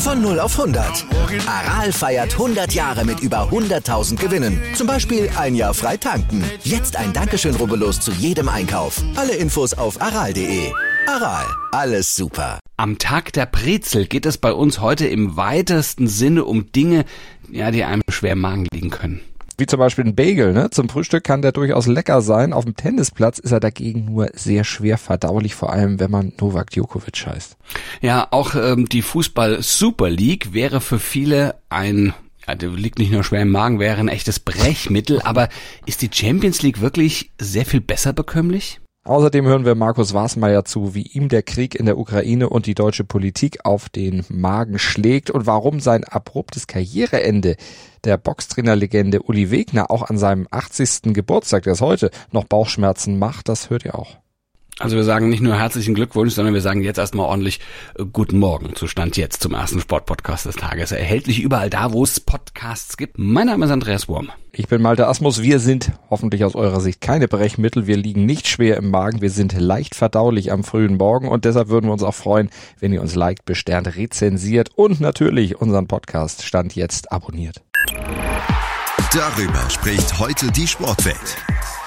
Von 0 auf 100. Aral feiert 100 Jahre mit über 100.000 Gewinnen. Zum Beispiel ein Jahr frei tanken. Jetzt ein Dankeschön, rubbellos zu jedem Einkauf. Alle Infos auf aral.de. Aral, alles super. Am Tag der Brezel geht es bei uns heute im weitesten Sinne um Dinge, ja, die einem schwer im Magen liegen können wie zum Beispiel ein Bagel. Ne? Zum Frühstück kann der durchaus lecker sein. Auf dem Tennisplatz ist er dagegen nur sehr schwer verdaulich, vor allem wenn man Novak Djokovic heißt. Ja, auch ähm, die Fußball Super League wäre für viele ein ja, liegt nicht nur schwer im Magen, wäre ein echtes Brechmittel, aber ist die Champions League wirklich sehr viel besser bekömmlich? Außerdem hören wir Markus Wasmeier zu, wie ihm der Krieg in der Ukraine und die deutsche Politik auf den Magen schlägt und warum sein abruptes Karriereende der Boxtrainerlegende Uli Wegner auch an seinem 80. Geburtstag, der ist heute, noch Bauchschmerzen macht, das hört ihr auch. Also wir sagen nicht nur herzlichen Glückwunsch, sondern wir sagen jetzt erstmal ordentlich äh, Guten Morgen zu Stand jetzt zum ersten Sportpodcast des Tages. Erhältlich überall da, wo es Podcasts gibt. Mein Name ist Andreas Wurm. Ich bin Malte Asmus. Wir sind hoffentlich aus eurer Sicht keine Brechmittel. Wir liegen nicht schwer im Magen. Wir sind leicht verdaulich am frühen Morgen und deshalb würden wir uns auch freuen, wenn ihr uns liked, besternt, rezensiert und natürlich unseren Podcast Stand jetzt abonniert. Darüber spricht heute die Sportwelt.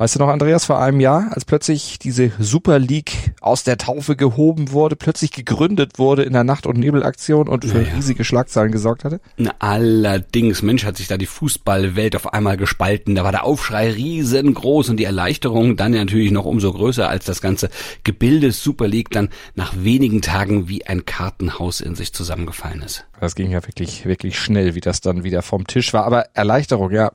Weißt du noch, Andreas, vor einem Jahr, als plötzlich diese Super League aus der Taufe gehoben wurde, plötzlich gegründet wurde in der Nacht- und Nebelaktion und für ja. riesige Schlagzeilen gesorgt hatte? Na, allerdings, Mensch, hat sich da die Fußballwelt auf einmal gespalten. Da war der Aufschrei riesengroß und die Erleichterung dann natürlich noch umso größer, als das ganze Gebilde Super League dann nach wenigen Tagen wie ein Kartenhaus in sich zusammengefallen ist. Das ging ja wirklich, wirklich schnell, wie das dann wieder vom Tisch war. Aber Erleichterung, ja,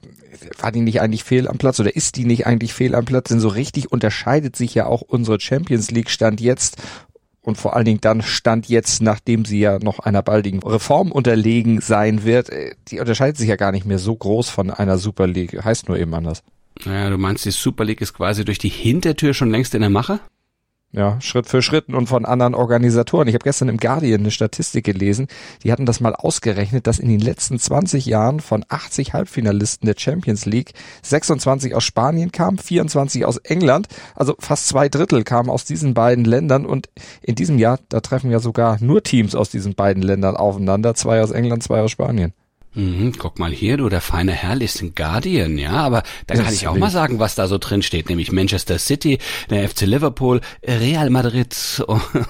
war die nicht eigentlich fehl am Platz oder ist die nicht eigentlich fehl am Platz? Denn so richtig unterscheidet sich ja auch unsere Champions League Stand jetzt und vor allen Dingen dann Stand jetzt, nachdem sie ja noch einer baldigen Reform unterlegen sein wird, äh, die unterscheidet sich ja gar nicht mehr so groß von einer Super League. Heißt nur eben anders. Naja, du meinst, die Super League ist quasi durch die Hintertür schon längst in der Mache? Ja, Schritt für Schritt und von anderen Organisatoren. Ich habe gestern im Guardian eine Statistik gelesen, die hatten das mal ausgerechnet, dass in den letzten 20 Jahren von 80 Halbfinalisten der Champions League 26 aus Spanien kamen, 24 aus England, also fast zwei Drittel kamen aus diesen beiden Ländern und in diesem Jahr, da treffen ja sogar nur Teams aus diesen beiden Ländern aufeinander, zwei aus England, zwei aus Spanien. Mhm, guck mal hier, du, der feine Herr liest den Guardian, ja, aber da kann ich auch mal sagen, was da so drin steht, nämlich Manchester City, der FC Liverpool, Real Madrid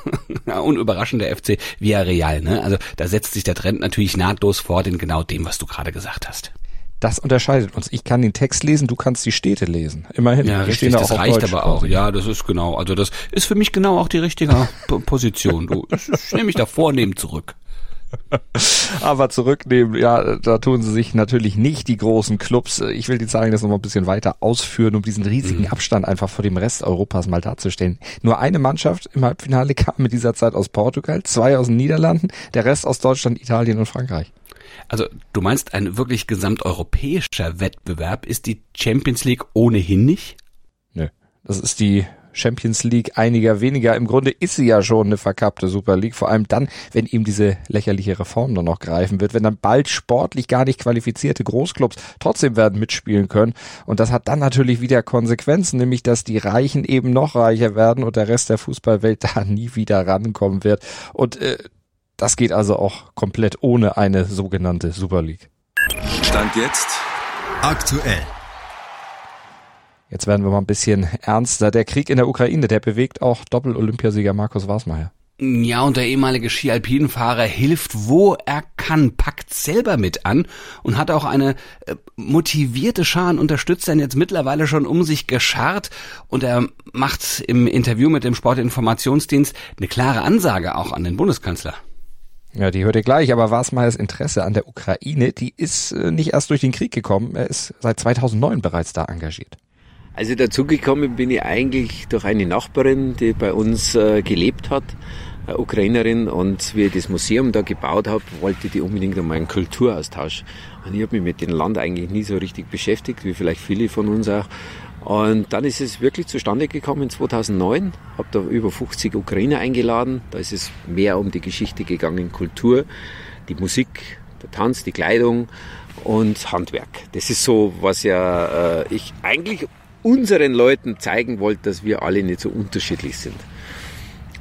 und überraschend der FC Villarreal, ne? Also da setzt sich der Trend natürlich nahtlos fort in genau dem, was du gerade gesagt hast. Das unterscheidet uns. Ich kann den Text lesen, du kannst die Städte lesen. Immerhin. Ja, richtig, da das reicht Deutsch aber auch. Ja, das ist genau. Also das ist für mich genau auch die richtige Position. Du, ich nehme mich da vornehm zurück. Aber zurücknehmen, ja, da tun sie sich natürlich nicht die großen Clubs. Ich will die Zahlen jetzt noch mal ein bisschen weiter ausführen, um diesen riesigen mhm. Abstand einfach vor dem Rest Europas mal darzustellen. Nur eine Mannschaft im Halbfinale kam in dieser Zeit aus Portugal, zwei aus den Niederlanden, der Rest aus Deutschland, Italien und Frankreich. Also du meinst, ein wirklich gesamteuropäischer Wettbewerb ist die Champions League ohnehin nicht? Nö. Das ist die Champions League einiger weniger. Im Grunde ist sie ja schon eine verkappte Super League, vor allem dann, wenn ihm diese lächerliche Reform nur noch greifen wird, wenn dann bald sportlich gar nicht qualifizierte Großclubs trotzdem werden mitspielen können. Und das hat dann natürlich wieder Konsequenzen, nämlich dass die Reichen eben noch reicher werden und der Rest der Fußballwelt da nie wieder rankommen wird. Und äh, das geht also auch komplett ohne eine sogenannte Super League. Stand jetzt aktuell. Jetzt werden wir mal ein bisschen ernster. Der Krieg in der Ukraine, der bewegt auch Doppel-Olympiasieger Markus Wasmeier. Ja, und der ehemalige Ski-Alpinenfahrer hilft, wo er kann, packt selber mit an und hat auch eine äh, motivierte Schar an Unterstützern jetzt mittlerweile schon um sich gescharrt und er macht im Interview mit dem Sportinformationsdienst eine klare Ansage auch an den Bundeskanzler. Ja, die hört ihr gleich, aber Wasmeyers Interesse an der Ukraine, die ist äh, nicht erst durch den Krieg gekommen, er ist seit 2009 bereits da engagiert. Also dazugekommen bin ich eigentlich durch eine Nachbarin, die bei uns äh, gelebt hat, eine Ukrainerin, und wie ich das Museum da gebaut habe, wollte die unbedingt einmal einen Kulturaustausch. Und ich habe mich mit dem Land eigentlich nie so richtig beschäftigt, wie vielleicht viele von uns auch. Und dann ist es wirklich zustande gekommen 2009. Habe da über 50 Ukrainer eingeladen. Da ist es mehr um die Geschichte gegangen, Kultur, die Musik, der Tanz, die Kleidung und Handwerk. Das ist so, was ja äh, ich eigentlich unseren Leuten zeigen wollte, dass wir alle nicht so unterschiedlich sind.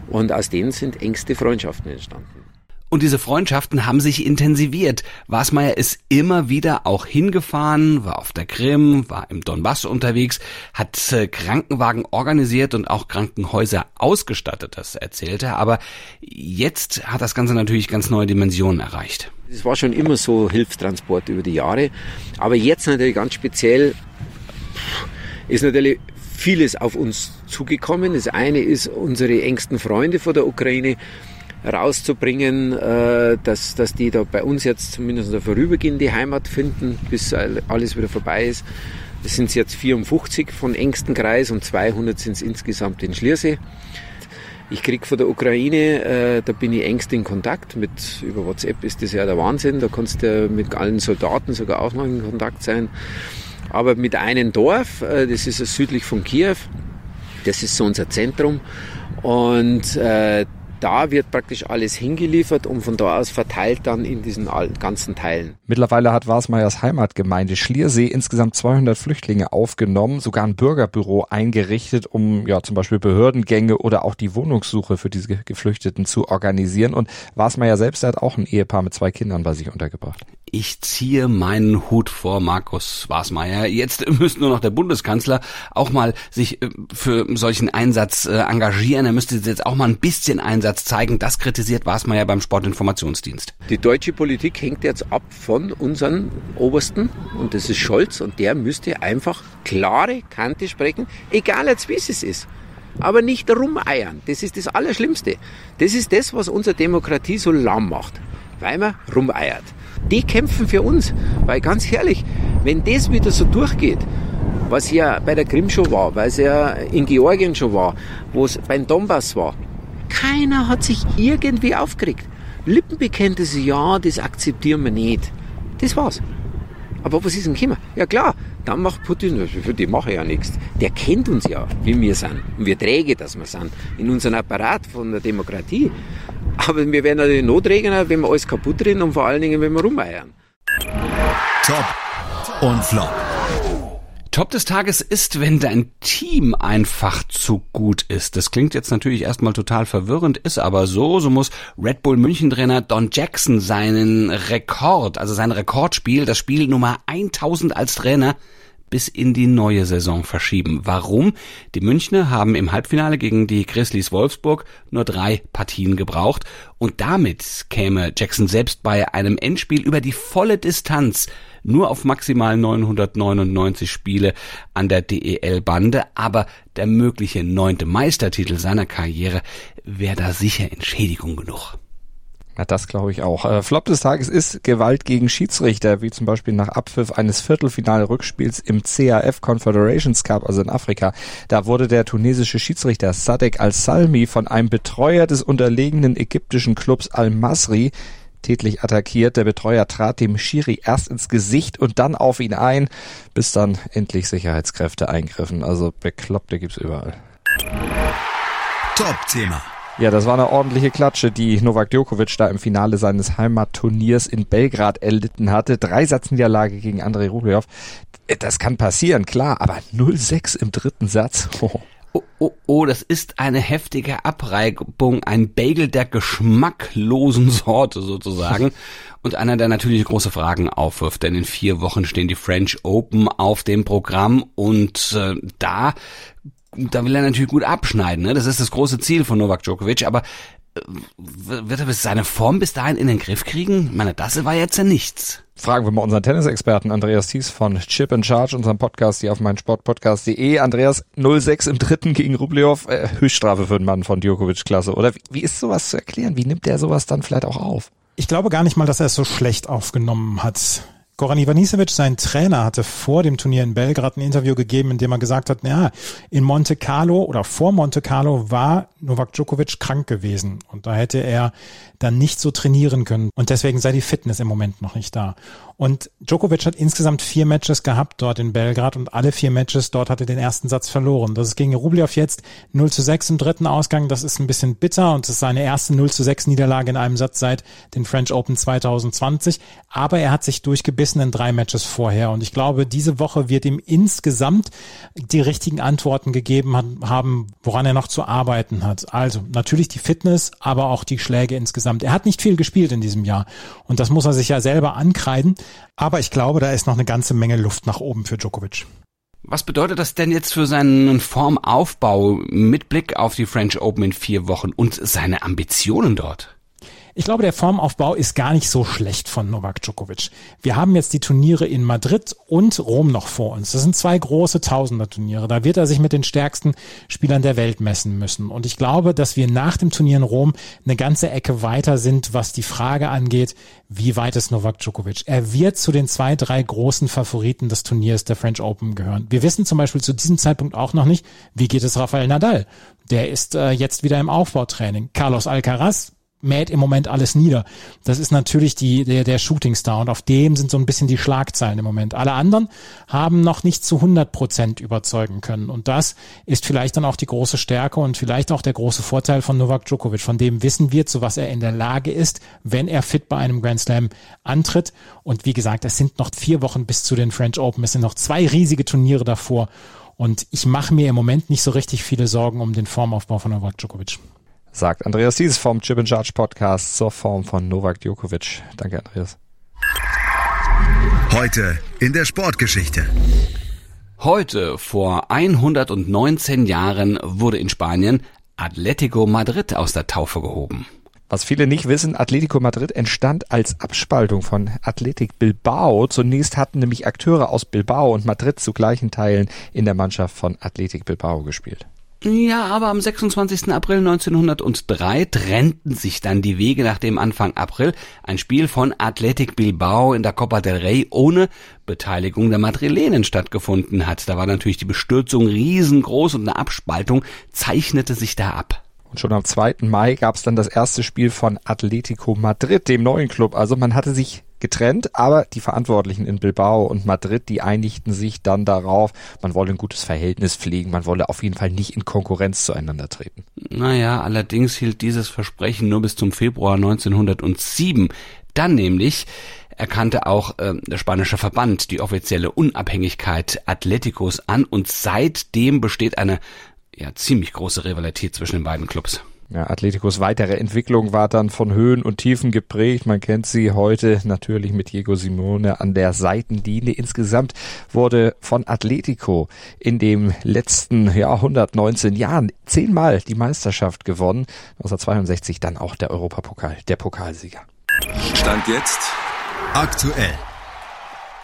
Und aus denen sind engste Freundschaften entstanden. Und diese Freundschaften haben sich intensiviert. Wasmeier ist immer wieder auch hingefahren, war auf der Krim, war im Donbass unterwegs, hat äh, Krankenwagen organisiert und auch Krankenhäuser ausgestattet, das erzählt er. Aber jetzt hat das Ganze natürlich ganz neue Dimensionen erreicht. Es war schon immer so Hilfstransport über die Jahre. Aber jetzt natürlich ganz speziell ist natürlich vieles auf uns zugekommen. Das eine ist unsere engsten Freunde vor der Ukraine rauszubringen, äh, dass, dass die da bei uns jetzt zumindest eine vorübergehende Heimat finden, bis alles wieder vorbei ist. Das sind jetzt 54 von engsten Kreis und 200 sind es insgesamt in Schliersee. Ich krieg von der Ukraine, äh, da bin ich engst in Kontakt. Mit, über WhatsApp ist das ja der Wahnsinn. Da kannst du mit allen Soldaten sogar auch noch in Kontakt sein aber mit einem Dorf, äh, das ist südlich von Kiew, das ist so unser Zentrum und äh, da wird praktisch alles hingeliefert und von da aus verteilt dann in diesen ganzen Teilen. Mittlerweile hat Wasmeyers Heimatgemeinde Schliersee insgesamt 200 Flüchtlinge aufgenommen, sogar ein Bürgerbüro eingerichtet, um ja zum Beispiel Behördengänge oder auch die Wohnungssuche für diese Geflüchteten zu organisieren. Und Wasmeyer selbst hat auch ein Ehepaar mit zwei Kindern bei sich untergebracht. Ich ziehe meinen Hut vor Markus Wasmeier. Jetzt müsste nur noch der Bundeskanzler auch mal sich äh, für solchen Einsatz äh, engagieren. Er müsste jetzt auch mal ein bisschen Einsatz zeigen. Das kritisiert Wasmeier beim Sportinformationsdienst. Die deutsche Politik hängt jetzt ab von unseren Obersten und das ist Scholz und der müsste einfach klare Kante sprechen, egal als wie es ist aber nicht rumeiern. Das ist das Allerschlimmste. Das ist das, was unsere Demokratie so lahm macht, weil man rumeiert die kämpfen für uns. Weil ganz ehrlich, wenn das wieder so durchgeht, was ja bei der Krim schon war, weil es ja in Georgien schon war, wo es beim Donbass war, keiner hat sich irgendwie aufgeregt. Lippenbekenntnisse, ja, das akzeptieren wir nicht. Das war's. Aber was ist denn gekommen? Ja klar, dann macht Putin, für die mache ich ja nichts. Der kennt uns ja, wie wir sind. Und wir träge, dass wir sind. In unserem Apparat von der Demokratie. Aber wir werden natürlich Notregner, wenn wir alles kaputt reden und vor allen Dingen, wenn wir rumeiern. Top und Flop. Top des Tages ist, wenn dein Team einfach zu gut ist. Das klingt jetzt natürlich erstmal total verwirrend, ist aber so. So muss Red Bull München Trainer Don Jackson seinen Rekord, also sein Rekordspiel, das Spiel Nummer 1000 als Trainer, bis in die neue Saison verschieben. Warum? Die Münchner haben im Halbfinale gegen die Grizzlies Wolfsburg nur drei Partien gebraucht und damit käme Jackson selbst bei einem Endspiel über die volle Distanz nur auf maximal 999 Spiele an der DEL-Bande, aber der mögliche neunte Meistertitel seiner Karriere wäre da sicher Entschädigung genug. Ja, das glaube ich auch. Äh, Flop des Tages ist Gewalt gegen Schiedsrichter, wie zum Beispiel nach Abpfiff eines Viertelfinalrückspiels im CAF Confederations Cup, also in Afrika. Da wurde der tunesische Schiedsrichter Sadek Al-Salmi von einem Betreuer des unterlegenen ägyptischen Clubs Al-Masri tätlich attackiert. Der Betreuer trat dem Schiri erst ins Gesicht und dann auf ihn ein, bis dann endlich Sicherheitskräfte eingriffen. Also Bekloppte gibt's überall. Top-Thema. Ja, das war eine ordentliche Klatsche, die Novak Djokovic da im Finale seines Heimatturniers in Belgrad erlitten hatte. Drei Satzniederlage gegen Andrei Rublev. Das kann passieren, klar, aber 0-6 im dritten Satz. Oh. Oh, oh, oh, das ist eine heftige Abreibung, ein Bagel der geschmacklosen Sorte sozusagen. Und einer, der natürlich große Fragen aufwirft, denn in vier Wochen stehen die French Open auf dem Programm und äh, da, da will er natürlich gut abschneiden. Ne? Das ist das große Ziel von Novak Djokovic, aber äh, wird er seine Form bis dahin in den Griff kriegen? Ich meine, das war jetzt ja nichts. Fragen wir mal unseren Tennisexperten Andreas Thies von Chip and Charge, unserem Podcast hier auf meinsportpodcast.de. Andreas 06 im dritten gegen Rublev, äh, Höchststrafe für den Mann von Djokovic Klasse, oder? Wie, wie ist sowas zu erklären? Wie nimmt der sowas dann vielleicht auch auf? Ich glaube gar nicht mal, dass er es so schlecht aufgenommen hat. Goran Ivanisevic, sein Trainer, hatte vor dem Turnier in Belgrad ein Interview gegeben, in dem er gesagt hat, ja, in Monte Carlo oder vor Monte Carlo war Novak Djokovic krank gewesen und da hätte er dann nicht so trainieren können und deswegen sei die Fitness im Moment noch nicht da. Und Djokovic hat insgesamt vier Matches gehabt dort in Belgrad und alle vier Matches dort hatte den ersten Satz verloren. Das ist gegen Rublev jetzt 0 zu 6 im dritten Ausgang. Das ist ein bisschen bitter und es ist seine erste 0 zu 6 Niederlage in einem Satz seit den French Open 2020. Aber er hat sich durchgebissen in drei Matches vorher und ich glaube, diese Woche wird ihm insgesamt die richtigen Antworten gegeben haben, woran er noch zu arbeiten hat. Also natürlich die Fitness, aber auch die Schläge insgesamt. Er hat nicht viel gespielt in diesem Jahr und das muss er sich ja selber ankreiden. Aber ich glaube, da ist noch eine ganze Menge Luft nach oben für Djokovic. Was bedeutet das denn jetzt für seinen Formaufbau mit Blick auf die French Open in vier Wochen und seine Ambitionen dort? Ich glaube, der Formaufbau ist gar nicht so schlecht von Novak Djokovic. Wir haben jetzt die Turniere in Madrid und Rom noch vor uns. Das sind zwei große Tausender-Turniere. Da wird er sich mit den stärksten Spielern der Welt messen müssen. Und ich glaube, dass wir nach dem Turnier in Rom eine ganze Ecke weiter sind, was die Frage angeht, wie weit ist Novak Djokovic? Er wird zu den zwei, drei großen Favoriten des Turniers der French Open gehören. Wir wissen zum Beispiel zu diesem Zeitpunkt auch noch nicht, wie geht es Rafael Nadal? Der ist äh, jetzt wieder im Aufbautraining. Carlos Alcaraz mäht im Moment alles nieder. Das ist natürlich die, der, der Shooting Star und auf dem sind so ein bisschen die Schlagzeilen im Moment. Alle anderen haben noch nicht zu 100 Prozent überzeugen können und das ist vielleicht dann auch die große Stärke und vielleicht auch der große Vorteil von Novak Djokovic. Von dem wissen wir, zu was er in der Lage ist, wenn er fit bei einem Grand Slam antritt. Und wie gesagt, es sind noch vier Wochen bis zu den French Open. Es sind noch zwei riesige Turniere davor. Und ich mache mir im Moment nicht so richtig viele Sorgen um den Formaufbau von Novak Djokovic sagt Andreas Dies vom Chip and Charge Podcast zur Form von Novak Djokovic. Danke, Andreas. Heute in der Sportgeschichte. Heute, vor 119 Jahren, wurde in Spanien Atletico Madrid aus der Taufe gehoben. Was viele nicht wissen, Atletico Madrid entstand als Abspaltung von Athletic Bilbao. Zunächst hatten nämlich Akteure aus Bilbao und Madrid zu gleichen Teilen in der Mannschaft von Athletic Bilbao gespielt. Ja, aber am 26. April 1903 trennten sich dann die Wege, nachdem Anfang April ein Spiel von Athletic Bilbao in der Copa del Rey ohne Beteiligung der Madrilenen stattgefunden hat. Da war natürlich die Bestürzung riesengroß und eine Abspaltung zeichnete sich da ab. Und schon am 2. Mai gab es dann das erste Spiel von Atletico Madrid, dem neuen Club. Also man hatte sich getrennt, aber die Verantwortlichen in Bilbao und Madrid, die einigten sich dann darauf, man wolle ein gutes Verhältnis pflegen, man wolle auf jeden Fall nicht in Konkurrenz zueinander treten. Naja, allerdings hielt dieses Versprechen nur bis zum Februar 1907. Dann nämlich erkannte auch äh, der spanische Verband die offizielle Unabhängigkeit Atleticos an und seitdem besteht eine ja ziemlich große Rivalität zwischen den beiden Clubs. Ja, Atleticos weitere Entwicklung war dann von Höhen und Tiefen geprägt. Man kennt sie heute natürlich mit Diego Simone an der Seitenlinie. Insgesamt wurde von Atletico in dem letzten ja, 119 Jahren zehnmal die Meisterschaft gewonnen. 1962 dann auch der Europapokal, der Pokalsieger. Stand jetzt aktuell.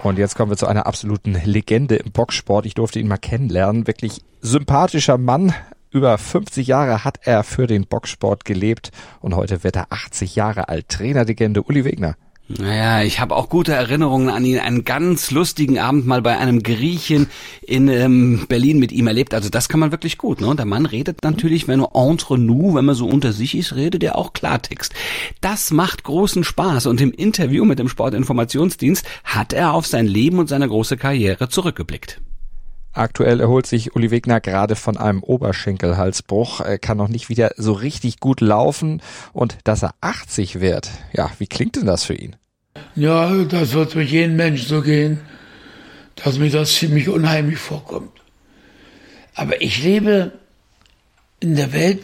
Und jetzt kommen wir zu einer absoluten Legende im Boxsport. Ich durfte ihn mal kennenlernen. Wirklich sympathischer Mann, über 50 Jahre hat er für den Boxsport gelebt und heute wird er 80 Jahre alt. Trainerlegende Uli Wegner. Naja, ich habe auch gute Erinnerungen an ihn. Einen ganz lustigen Abend mal bei einem Griechen in ähm, Berlin mit ihm erlebt. Also das kann man wirklich gut. Ne? Und der Mann redet natürlich, wenn er entre nous, wenn man so unter sich ist, redet er auch Klartext. Das macht großen Spaß. Und im Interview mit dem Sportinformationsdienst hat er auf sein Leben und seine große Karriere zurückgeblickt. Aktuell erholt sich Uli Wegner gerade von einem Oberschenkelhalsbruch. Er kann noch nicht wieder so richtig gut laufen und dass er 80 wird. Ja, wie klingt denn das für ihn? Ja, das wird für jeden Menschen so gehen, dass mir das ziemlich unheimlich vorkommt. Aber ich lebe in der Welt,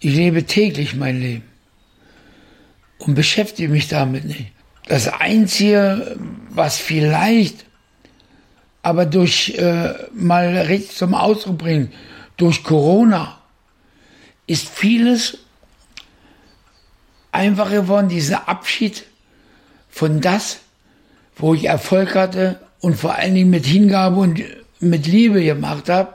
ich lebe täglich mein Leben und beschäftige mich damit nicht. Das Einzige, was vielleicht aber durch äh, mal richtig zum Ausdruck bringen, durch Corona ist vieles einfacher geworden, dieser Abschied von das, wo ich Erfolg hatte und vor allen Dingen mit Hingabe und mit Liebe gemacht habe,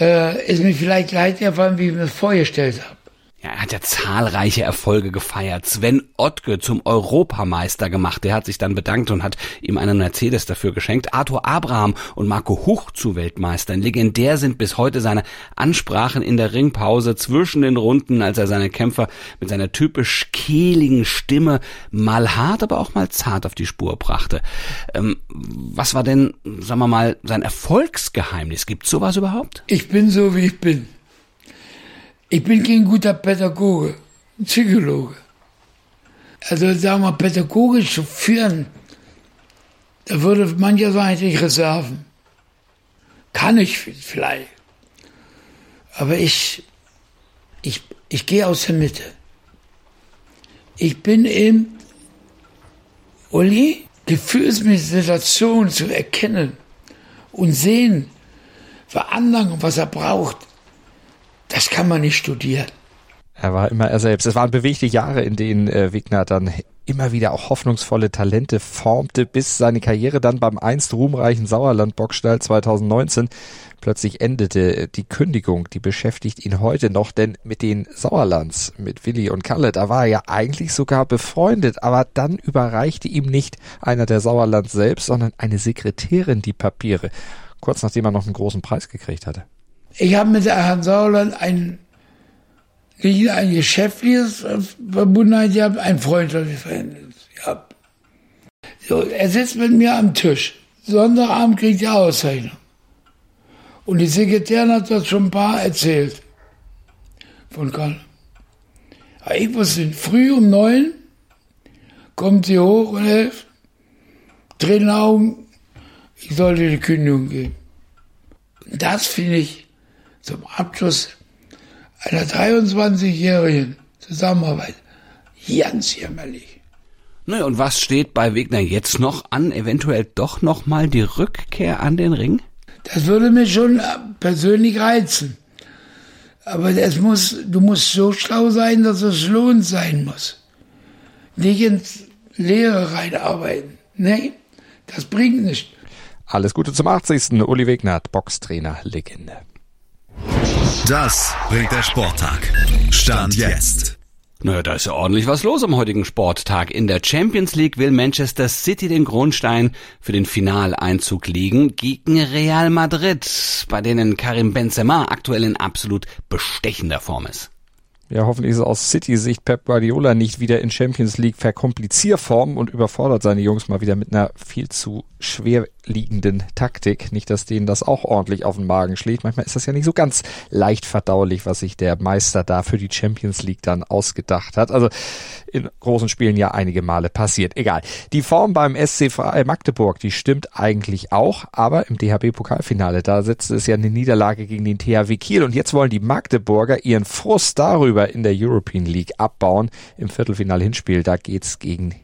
äh, ist mir vielleicht leichter gefallen, wie ich mir das vorgestellt habe. Ja, er hat ja zahlreiche Erfolge gefeiert. Sven Ottke zum Europameister gemacht. Der hat sich dann bedankt und hat ihm einen Mercedes dafür geschenkt. Arthur Abraham und Marco Huch zu Weltmeistern. Legendär sind bis heute seine Ansprachen in der Ringpause zwischen den Runden, als er seine Kämpfer mit seiner typisch kehligen Stimme mal hart, aber auch mal zart auf die Spur brachte. Ähm, was war denn, sagen wir mal, sein Erfolgsgeheimnis? Gibt's sowas überhaupt? Ich bin so, wie ich bin. Ich bin kein guter Pädagoge, Psychologe. Also sagen wir, pädagogisch zu führen, da würde mancher sagen, ich Reserven. Kann ich vielleicht. Aber ich, ich, ich gehe aus der Mitte. Ich bin eben, Uli, gefühlsmäßige Situation zu erkennen und sehen, Veranlagung, was er braucht, das kann man nicht studieren. Er war immer er selbst. Es waren bewegte Jahre, in denen äh, Wigner dann immer wieder auch hoffnungsvolle Talente formte, bis seine Karriere dann beim einst ruhmreichen Sauerland Bockstall 2019 plötzlich endete. Die Kündigung, die beschäftigt ihn heute noch, denn mit den Sauerlands, mit Willi und Kalle, da war er ja eigentlich sogar befreundet, aber dann überreichte ihm nicht einer der Sauerlands selbst, sondern eine Sekretärin die Papiere, kurz nachdem er noch einen großen Preis gekriegt hatte. Ich habe mit Herrn Sauerland ein, nicht ein geschäftliches Verbundenheit gehabt, ein freundschaftliches Verhältnis gehabt. So, er sitzt mit mir am Tisch. Sonntagabend kriegt er Auszeichnung. Und die Sekretärin hat das schon ein paar erzählt. Von Karl. Aber ich wusste, früh um neun kommt sie hoch und hilft. Tränen Augen, ich sollte die Kündigung geben. Und das finde ich zum Abschluss einer 23-jährigen Zusammenarbeit ganz jämmerlich. Naja, und was steht bei Wegner jetzt noch an? Eventuell doch noch mal die Rückkehr an den Ring? Das würde mich schon persönlich reizen. Aber es muss, du musst so schlau sein, dass es lohnt sein muss. Nicht ins Leere reinarbeiten. Nee, das bringt nichts. Alles Gute zum 80. Uli Wegnert, Boxtrainer, Legende. Das bringt der Sporttag. Stand jetzt. Naja, da ist ja ordentlich was los am heutigen Sporttag. In der Champions League will Manchester City den Grundstein für den Finaleinzug legen gegen Real Madrid, bei denen Karim Benzema aktuell in absolut bestechender Form ist. Ja, hoffentlich ist aus City-Sicht Pep Guardiola nicht wieder in Champions League Verkomplizierform und überfordert seine Jungs mal wieder mit einer viel zu schwer liegenden Taktik. Nicht, dass denen das auch ordentlich auf den Magen schlägt. Manchmal ist das ja nicht so ganz leicht verdaulich, was sich der Meister da für die Champions League dann ausgedacht hat. Also in großen Spielen ja einige Male passiert. Egal. Die Form beim SC Magdeburg, die stimmt eigentlich auch, aber im DHB-Pokalfinale, da setzte es ja eine Niederlage gegen den THW Kiel und jetzt wollen die Magdeburger ihren Frust darüber in der European League abbauen. Im Viertelfinal-Hinspiel, da geht's gegen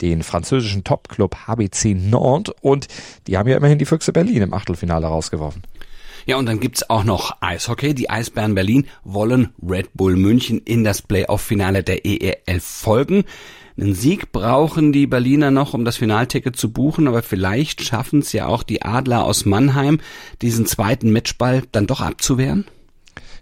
den französischen Topclub HBC Nantes und die haben ja immerhin die Füchse Berlin im Achtelfinale rausgeworfen. Ja, und dann gibt's auch noch Eishockey. Die Eisbären Berlin wollen Red Bull München in das Playoff-Finale der EEL folgen. Einen Sieg brauchen die Berliner noch, um das Finalticket zu buchen, aber vielleicht schaffen es ja auch die Adler aus Mannheim, diesen zweiten Matchball dann doch abzuwehren.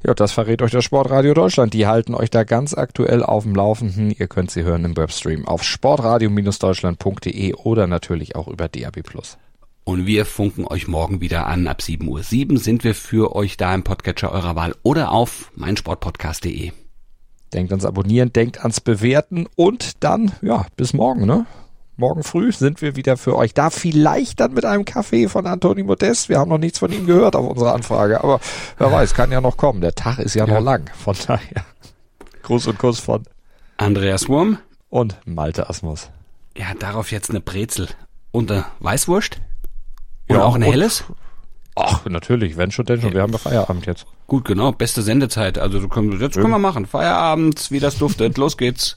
Ja, das verrät euch das Sportradio Deutschland. Die halten euch da ganz aktuell auf dem Laufenden. Ihr könnt sie hören im Webstream auf sportradio-deutschland.de oder natürlich auch über DAB+. Und wir funken euch morgen wieder an. Ab 7.07 Uhr sind wir für euch da im Podcatcher eurer Wahl oder auf meinsportpodcast.de. Denkt ans Abonnieren, denkt ans Bewerten und dann, ja, bis morgen, ne? Morgen früh sind wir wieder für euch da. Vielleicht dann mit einem Kaffee von Antoni Modest. Wir haben noch nichts von ihm gehört auf unsere Anfrage. Aber wer weiß, kann ja noch kommen. Der Tag ist ja, ja. noch lang. Von daher. Gruß und Kuss von Andreas Wurm und Malte Asmus. Ja, darauf jetzt eine Brezel und eine Weißwurst. Und ja, auch ein helles? Ach, natürlich, wenn schon, denn schon. Wir haben ja Feierabend jetzt. Gut, genau. Beste Sendezeit. Also, jetzt können wir machen. Feierabend, wie das duftet. Los geht's.